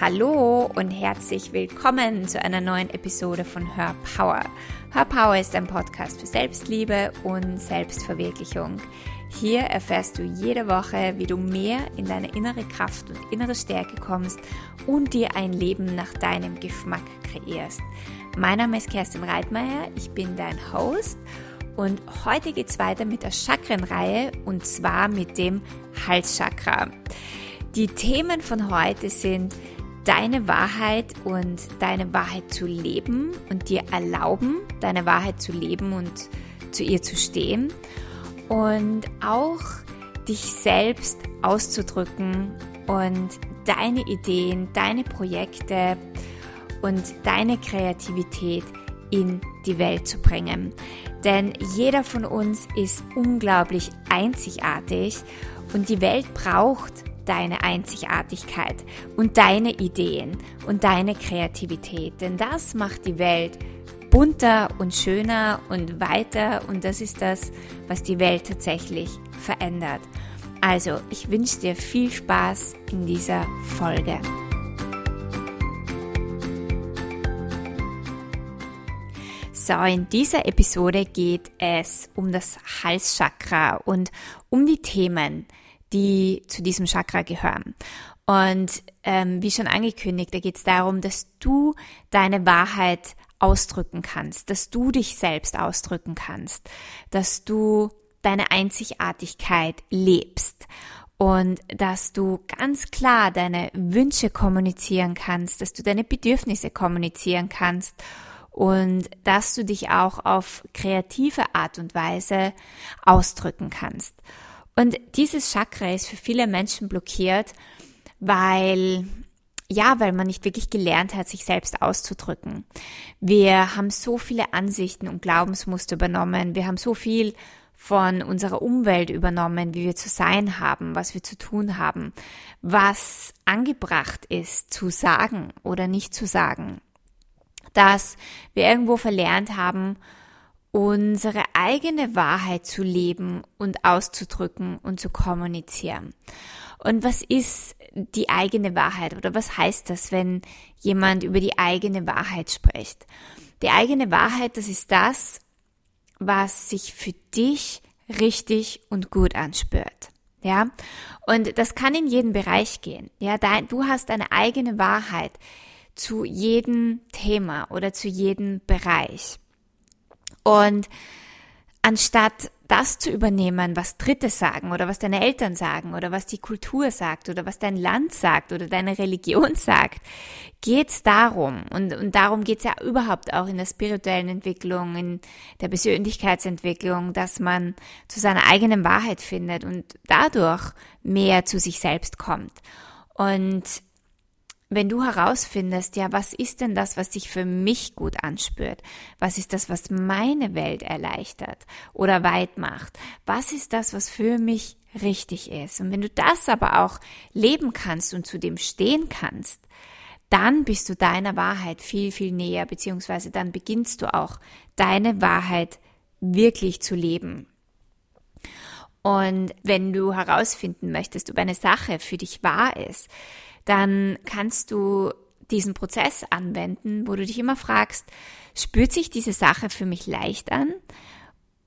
Hallo und herzlich willkommen zu einer neuen Episode von Hör Power. Hör Power ist ein Podcast für Selbstliebe und Selbstverwirklichung. Hier erfährst du jede Woche, wie du mehr in deine innere Kraft und innere Stärke kommst und dir ein Leben nach deinem Geschmack kreierst. Mein Name ist Kerstin Reitmeier, ich bin dein Host und heute geht es weiter mit der Chakrenreihe und zwar mit dem Halschakra. Die Themen von heute sind deine Wahrheit und deine Wahrheit zu leben und dir erlauben, deine Wahrheit zu leben und zu ihr zu stehen und auch dich selbst auszudrücken und deine Ideen, deine Projekte und deine Kreativität in die Welt zu bringen. Denn jeder von uns ist unglaublich einzigartig und die Welt braucht deine Einzigartigkeit und deine Ideen und deine Kreativität. Denn das macht die Welt bunter und schöner und weiter und das ist das, was die Welt tatsächlich verändert. Also, ich wünsche dir viel Spaß in dieser Folge. So, in dieser Episode geht es um das Halschakra und um die Themen, die zu diesem Chakra gehören. Und ähm, wie schon angekündigt, da geht es darum, dass du deine Wahrheit ausdrücken kannst, dass du dich selbst ausdrücken kannst, dass du deine Einzigartigkeit lebst und dass du ganz klar deine Wünsche kommunizieren kannst, dass du deine Bedürfnisse kommunizieren kannst und dass du dich auch auf kreative Art und Weise ausdrücken kannst. Und dieses Chakra ist für viele Menschen blockiert, weil ja, weil man nicht wirklich gelernt hat, sich selbst auszudrücken. Wir haben so viele Ansichten und Glaubensmuster übernommen. Wir haben so viel von unserer Umwelt übernommen, wie wir zu sein haben, was wir zu tun haben, was angebracht ist zu sagen oder nicht zu sagen. Dass wir irgendwo verlernt haben, unsere eigene Wahrheit zu leben und auszudrücken und zu kommunizieren. Und was ist die eigene Wahrheit oder was heißt das, wenn jemand über die eigene Wahrheit spricht? Die eigene Wahrheit, das ist das, was sich für dich richtig und gut anspürt. Ja, und das kann in jeden Bereich gehen. Ja, du hast eine eigene Wahrheit zu jedem Thema oder zu jedem Bereich. Und anstatt das zu übernehmen, was Dritte sagen oder was deine Eltern sagen oder was die Kultur sagt oder was dein Land sagt oder deine Religion sagt, geht es darum, und, und darum geht es ja überhaupt auch in der spirituellen Entwicklung, in der Persönlichkeitsentwicklung, dass man zu seiner eigenen Wahrheit findet und dadurch mehr zu sich selbst kommt. Und wenn du herausfindest, ja, was ist denn das, was sich für mich gut anspürt? Was ist das, was meine Welt erleichtert oder weit macht? Was ist das, was für mich richtig ist? Und wenn du das aber auch leben kannst und zu dem stehen kannst, dann bist du deiner Wahrheit viel, viel näher, beziehungsweise dann beginnst du auch deine Wahrheit wirklich zu leben. Und wenn du herausfinden möchtest, ob eine Sache für dich wahr ist, dann kannst du diesen Prozess anwenden, wo du dich immer fragst, spürt sich diese Sache für mich leicht an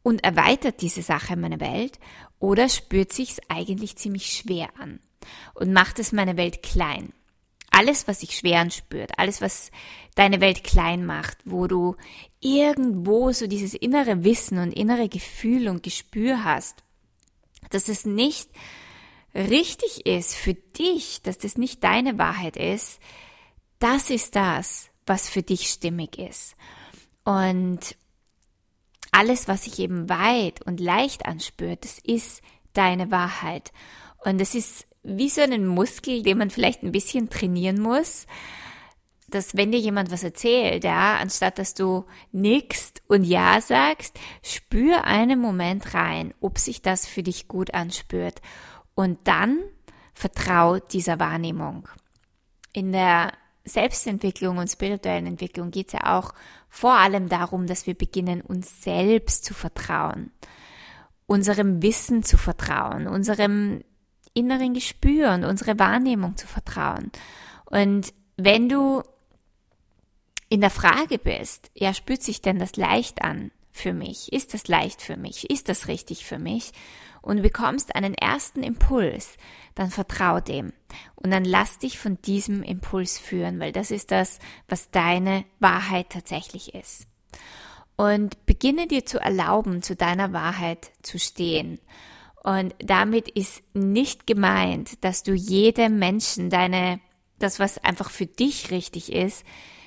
und erweitert diese Sache meine Welt oder spürt sich es eigentlich ziemlich schwer an und macht es meine Welt klein? Alles, was sich schwer anspürt, alles, was deine Welt klein macht, wo du irgendwo so dieses innere Wissen und innere Gefühl und Gespür hast, dass es nicht richtig ist für dich, dass das nicht deine Wahrheit ist, das ist das, was für dich stimmig ist. Und alles, was sich eben weit und leicht anspürt, das ist deine Wahrheit. Und es ist wie so einen Muskel, den man vielleicht ein bisschen trainieren muss, dass wenn dir jemand was erzählt, ja, anstatt dass du nickst und ja sagst, spür einen Moment rein, ob sich das für dich gut anspürt und dann vertrau dieser Wahrnehmung. In der Selbstentwicklung und spirituellen Entwicklung geht es ja auch vor allem darum, dass wir beginnen, uns selbst zu vertrauen, unserem Wissen zu vertrauen, unserem inneren Gespür und unsere Wahrnehmung zu vertrauen. Und wenn du in der Frage bist, ja, spürt sich denn das leicht an für mich? Ist das leicht für mich? Ist das richtig für mich? Und du bekommst einen ersten Impuls, dann vertrau dem. Und dann lass dich von diesem Impuls führen, weil das ist das, was deine Wahrheit tatsächlich ist. Und beginne dir zu erlauben, zu deiner Wahrheit zu stehen. Und damit ist nicht gemeint, dass du jedem Menschen deine, das was einfach für dich richtig ist,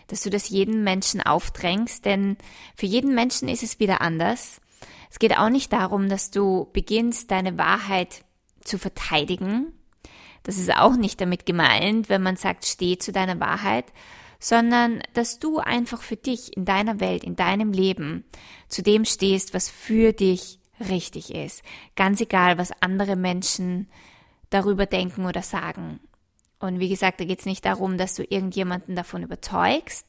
dass du das jedem Menschen aufdrängst, denn für jeden Menschen ist es wieder anders. Es geht auch nicht darum, dass du beginnst, deine Wahrheit zu verteidigen. Das ist auch nicht damit gemeint, wenn man sagt, steh zu deiner Wahrheit, sondern dass du einfach für dich in deiner Welt, in deinem Leben zu dem stehst, was für dich richtig ist. Ganz egal, was andere Menschen darüber denken oder sagen. Und wie gesagt, da geht es nicht darum, dass du irgendjemanden davon überzeugst.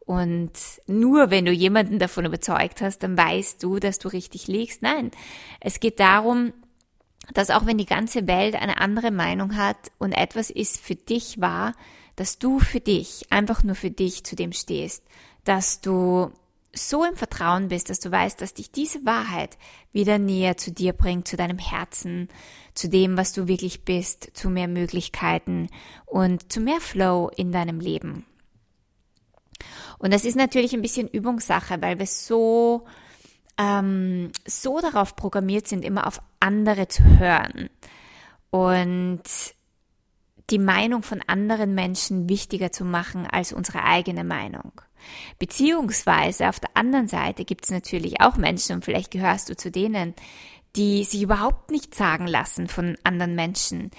Und nur wenn du jemanden davon überzeugt hast, dann weißt du, dass du richtig liegst. Nein, es geht darum, dass auch wenn die ganze Welt eine andere Meinung hat und etwas ist für dich wahr, dass du für dich, einfach nur für dich zu dem stehst, dass du so im Vertrauen bist, dass du weißt, dass dich diese Wahrheit wieder näher zu dir bringt, zu deinem Herzen, zu dem, was du wirklich bist, zu mehr Möglichkeiten und zu mehr Flow in deinem Leben. Und das ist natürlich ein bisschen Übungssache, weil wir so, ähm, so darauf programmiert sind, immer auf andere zu hören. Und die Meinung von anderen Menschen wichtiger zu machen als unsere eigene Meinung. Beziehungsweise auf der anderen Seite gibt es natürlich auch Menschen, und vielleicht gehörst du zu denen, die sich überhaupt nicht sagen lassen von anderen Menschen,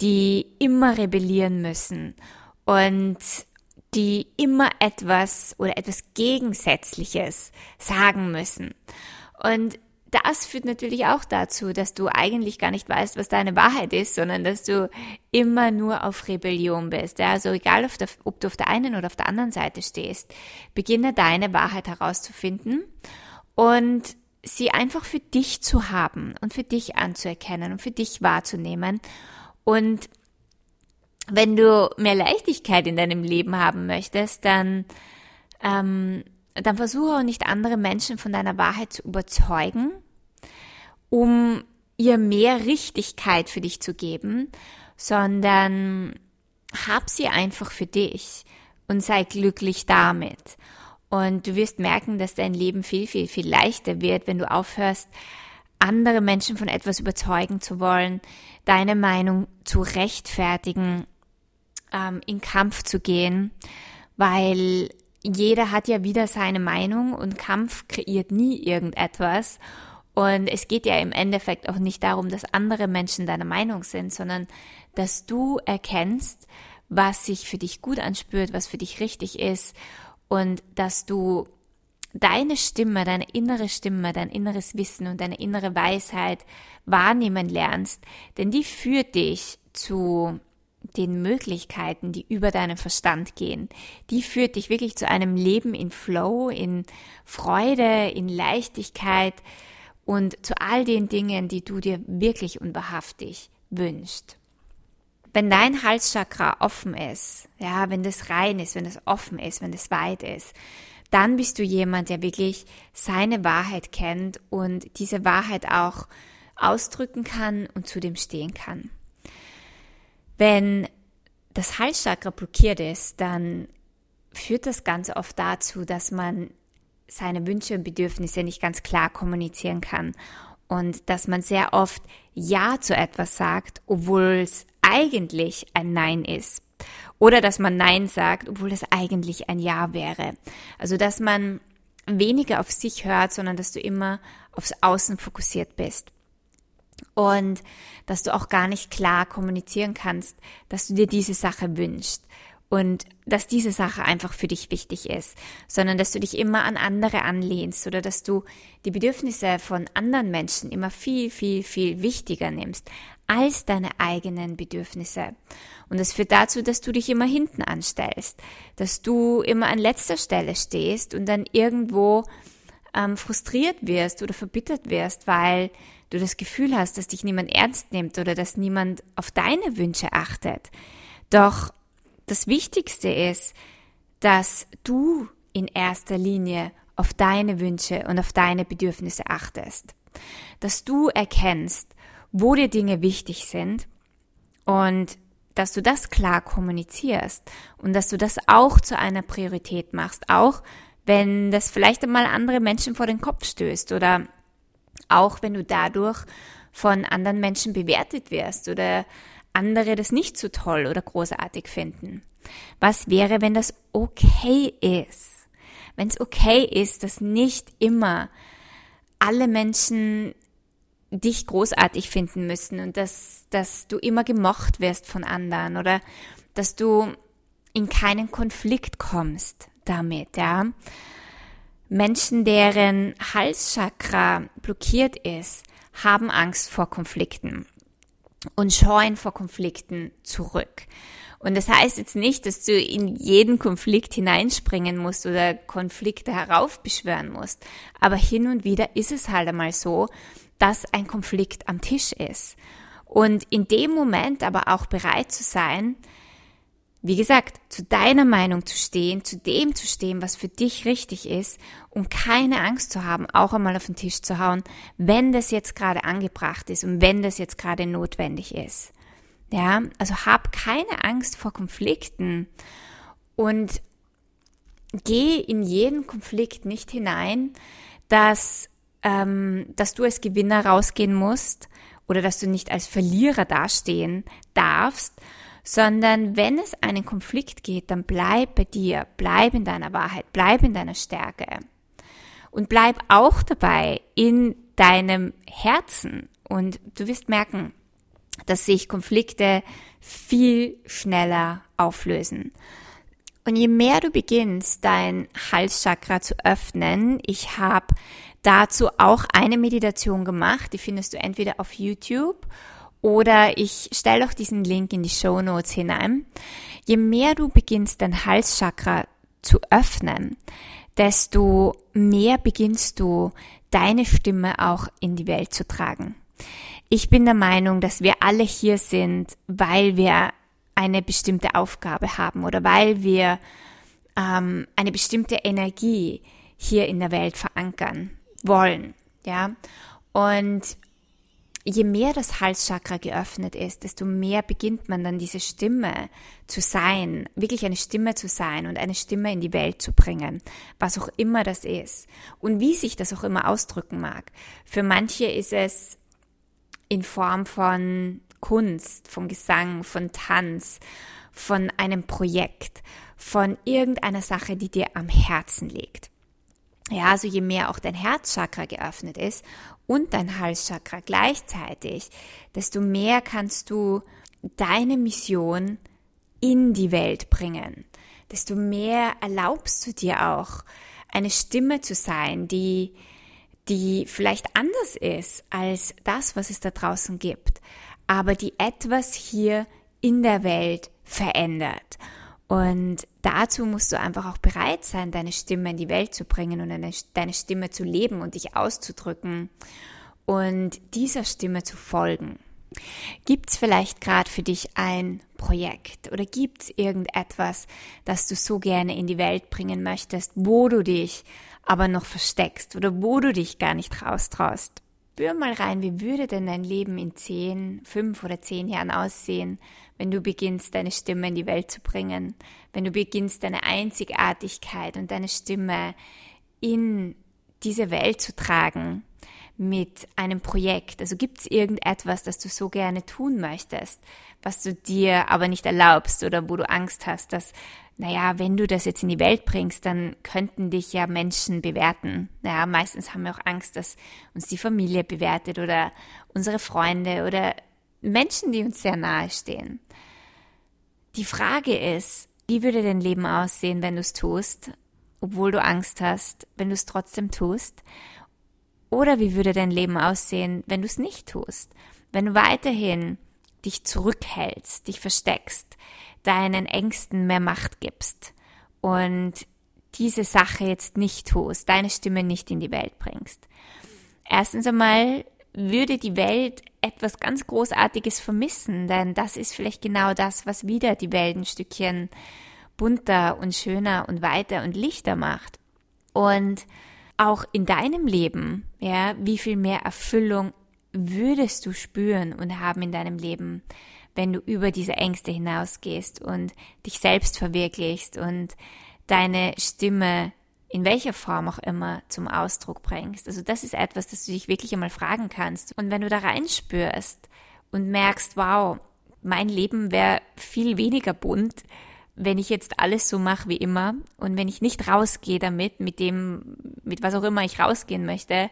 die immer rebellieren müssen und die immer etwas oder etwas Gegensätzliches sagen müssen. Und das führt natürlich auch dazu, dass du eigentlich gar nicht weißt, was deine Wahrheit ist, sondern dass du immer nur auf Rebellion bist. Ja, also egal, der, ob du auf der einen oder auf der anderen Seite stehst, beginne deine Wahrheit herauszufinden und sie einfach für dich zu haben und für dich anzuerkennen und für dich wahrzunehmen. Und wenn du mehr Leichtigkeit in deinem Leben haben möchtest, dann ähm, dann versuche auch nicht andere Menschen von deiner Wahrheit zu überzeugen, um ihr mehr Richtigkeit für dich zu geben, sondern hab sie einfach für dich und sei glücklich damit. Und du wirst merken, dass dein Leben viel, viel, viel leichter wird, wenn du aufhörst, andere Menschen von etwas überzeugen zu wollen, deine Meinung zu rechtfertigen, ähm, in Kampf zu gehen, weil jeder hat ja wieder seine Meinung und Kampf kreiert nie irgendetwas. Und es geht ja im Endeffekt auch nicht darum, dass andere Menschen deiner Meinung sind, sondern dass du erkennst, was sich für dich gut anspürt, was für dich richtig ist und dass du deine Stimme, deine innere Stimme, dein inneres Wissen und deine innere Weisheit wahrnehmen lernst, denn die führt dich zu den Möglichkeiten, die über deinen Verstand gehen. Die führt dich wirklich zu einem Leben in Flow, in Freude, in Leichtigkeit und zu all den Dingen, die du dir wirklich und wahrhaftig wünschst. Wenn dein Halschakra offen ist, ja, wenn das rein ist, wenn es offen ist, wenn es weit ist, dann bist du jemand, der wirklich seine Wahrheit kennt und diese Wahrheit auch ausdrücken kann und zu dem stehen kann. Wenn das Halschakra blockiert ist, dann führt das ganz oft dazu, dass man seine Wünsche und Bedürfnisse nicht ganz klar kommunizieren kann und dass man sehr oft Ja zu etwas sagt, obwohl es eigentlich ein Nein ist. Oder dass man Nein sagt, obwohl es eigentlich ein Ja wäre. Also dass man weniger auf sich hört, sondern dass du immer aufs Außen fokussiert bist und dass du auch gar nicht klar kommunizieren kannst, dass du dir diese Sache wünschst und dass diese Sache einfach für dich wichtig ist, sondern dass du dich immer an andere anlehnst oder dass du die Bedürfnisse von anderen Menschen immer viel, viel, viel wichtiger nimmst als deine eigenen Bedürfnisse. Und das führt dazu, dass du dich immer hinten anstellst, dass du immer an letzter Stelle stehst und dann irgendwo ähm, frustriert wirst oder verbittert wirst, weil du das Gefühl hast, dass dich niemand ernst nimmt oder dass niemand auf deine Wünsche achtet. Doch das Wichtigste ist, dass du in erster Linie auf deine Wünsche und auf deine Bedürfnisse achtest. Dass du erkennst, wo dir Dinge wichtig sind und dass du das klar kommunizierst und dass du das auch zu einer Priorität machst, auch wenn das vielleicht einmal andere Menschen vor den Kopf stößt oder auch wenn du dadurch von anderen Menschen bewertet wirst oder andere das nicht so toll oder großartig finden. Was wäre, wenn das okay ist? Wenn es okay ist, dass nicht immer alle Menschen dich großartig finden müssen und dass, dass du immer gemocht wirst von anderen oder dass du in keinen Konflikt kommst damit, ja. Menschen, deren Halschakra blockiert ist, haben Angst vor Konflikten und scheuen vor Konflikten zurück. Und das heißt jetzt nicht, dass du in jeden Konflikt hineinspringen musst oder Konflikte heraufbeschwören musst. Aber hin und wieder ist es halt einmal so, dass ein Konflikt am Tisch ist. Und in dem Moment aber auch bereit zu sein, wie gesagt, zu deiner Meinung zu stehen, zu dem zu stehen, was für dich richtig ist und keine Angst zu haben, auch einmal auf den Tisch zu hauen, wenn das jetzt gerade angebracht ist und wenn das jetzt gerade notwendig ist. Ja, also hab keine Angst vor Konflikten und geh in jeden Konflikt nicht hinein, dass ähm, dass du als Gewinner rausgehen musst oder dass du nicht als Verlierer dastehen darfst, sondern wenn es einen Konflikt geht, dann bleib bei dir, bleib in deiner Wahrheit, bleib in deiner Stärke und bleib auch dabei in deinem Herzen und du wirst merken, dass sich Konflikte viel schneller auflösen. Und je mehr du beginnst, dein Halschakra zu öffnen, ich habe dazu auch eine Meditation gemacht, die findest du entweder auf YouTube oder ich stelle auch diesen Link in die Show Notes hinein. Je mehr du beginnst, dein Halschakra zu öffnen, desto mehr beginnst du deine Stimme auch in die Welt zu tragen. Ich bin der Meinung, dass wir alle hier sind, weil wir eine bestimmte Aufgabe haben oder weil wir ähm, eine bestimmte Energie hier in der Welt verankern wollen. Ja, und je mehr das Halschakra geöffnet ist, desto mehr beginnt man dann diese Stimme zu sein, wirklich eine Stimme zu sein und eine Stimme in die Welt zu bringen, was auch immer das ist und wie sich das auch immer ausdrücken mag. Für manche ist es in Form von Kunst, von Gesang, von Tanz, von einem Projekt, von irgendeiner Sache, die dir am Herzen liegt. Ja, also je mehr auch dein Herzchakra geöffnet ist und dein Halschakra gleichzeitig, desto mehr kannst du deine Mission in die Welt bringen. Desto mehr erlaubst du dir auch, eine Stimme zu sein, die, die vielleicht anders ist als das, was es da draußen gibt aber die etwas hier in der Welt verändert. Und dazu musst du einfach auch bereit sein, deine Stimme in die Welt zu bringen und eine, deine Stimme zu leben und dich auszudrücken und dieser Stimme zu folgen. Gibt es vielleicht gerade für dich ein Projekt oder gibt es irgendetwas, das du so gerne in die Welt bringen möchtest, wo du dich aber noch versteckst oder wo du dich gar nicht raustraust? Spür mal rein, wie würde denn dein Leben in zehn, fünf oder zehn Jahren aussehen, wenn du beginnst, deine Stimme in die Welt zu bringen, wenn du beginnst, deine Einzigartigkeit und deine Stimme in diese Welt zu tragen mit einem Projekt. Also gibt es irgendetwas, das du so gerne tun möchtest, was du dir aber nicht erlaubst oder wo du Angst hast, dass naja, wenn du das jetzt in die Welt bringst, dann könnten dich ja Menschen bewerten. Naja, meistens haben wir auch Angst, dass uns die Familie bewertet oder unsere Freunde oder Menschen, die uns sehr nahe stehen. Die Frage ist, wie würde dein Leben aussehen, wenn du es tust, obwohl du Angst hast, wenn du es trotzdem tust? Oder wie würde dein Leben aussehen, wenn du es nicht tust? Wenn du weiterhin dich zurückhältst, dich versteckst, deinen Ängsten mehr Macht gibst und diese Sache jetzt nicht tust, deine Stimme nicht in die Welt bringst. Erstens einmal würde die Welt etwas ganz Großartiges vermissen, denn das ist vielleicht genau das, was wieder die Welt ein Stückchen bunter und schöner und weiter und lichter macht. Und auch in deinem Leben, ja, wie viel mehr Erfüllung würdest du spüren und haben in deinem Leben, wenn du über diese Ängste hinausgehst und dich selbst verwirklichst und deine Stimme in welcher Form auch immer zum Ausdruck bringst. Also das ist etwas, das du dich wirklich einmal fragen kannst. Und wenn du da reinspürst und merkst, wow, mein Leben wäre viel weniger bunt, wenn ich jetzt alles so mache wie immer und wenn ich nicht rausgehe damit, mit dem, mit was auch immer ich rausgehen möchte,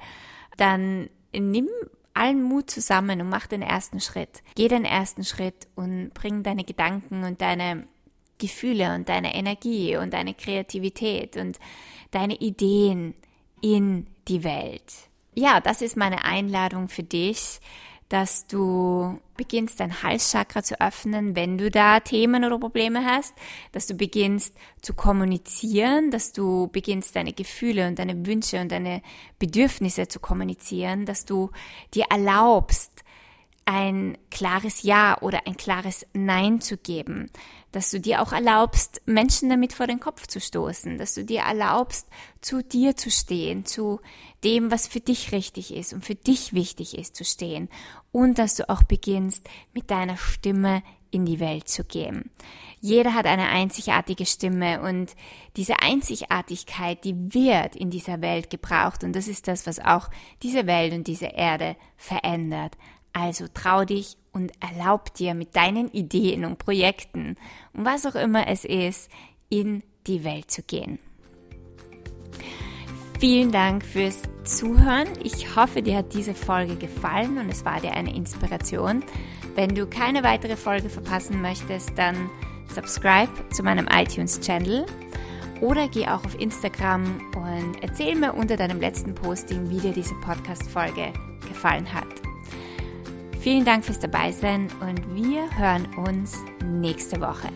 dann nimm allen Mut zusammen und mach den ersten Schritt. Geh den ersten Schritt und bring deine Gedanken und deine Gefühle und deine Energie und deine Kreativität und deine Ideen in die Welt. Ja, das ist meine Einladung für dich, dass du beginnst, dein Halschakra zu öffnen, wenn du da Themen oder Probleme hast, dass du beginnst zu kommunizieren, dass du beginnst, deine Gefühle und deine Wünsche und deine Bedürfnisse zu kommunizieren, dass du dir erlaubst, ein klares Ja oder ein klares Nein zu geben, dass du dir auch erlaubst, Menschen damit vor den Kopf zu stoßen, dass du dir erlaubst, zu dir zu stehen, zu dem, was für dich richtig ist und für dich wichtig ist zu stehen und dass du auch beginnst, mit deiner Stimme in die Welt zu gehen. Jeder hat eine einzigartige Stimme und diese Einzigartigkeit, die wird in dieser Welt gebraucht und das ist das, was auch diese Welt und diese Erde verändert. Also trau dich und erlaub dir mit deinen Ideen und Projekten und was auch immer es ist, in die Welt zu gehen. Vielen Dank fürs Zuhören. Ich hoffe, dir hat diese Folge gefallen und es war dir eine Inspiration. Wenn du keine weitere Folge verpassen möchtest, dann subscribe zu meinem iTunes-Channel oder geh auch auf Instagram und erzähl mir unter deinem letzten Posting, wie dir diese Podcast-Folge gefallen hat. Vielen Dank fürs Dabeisein und wir hören uns nächste Woche.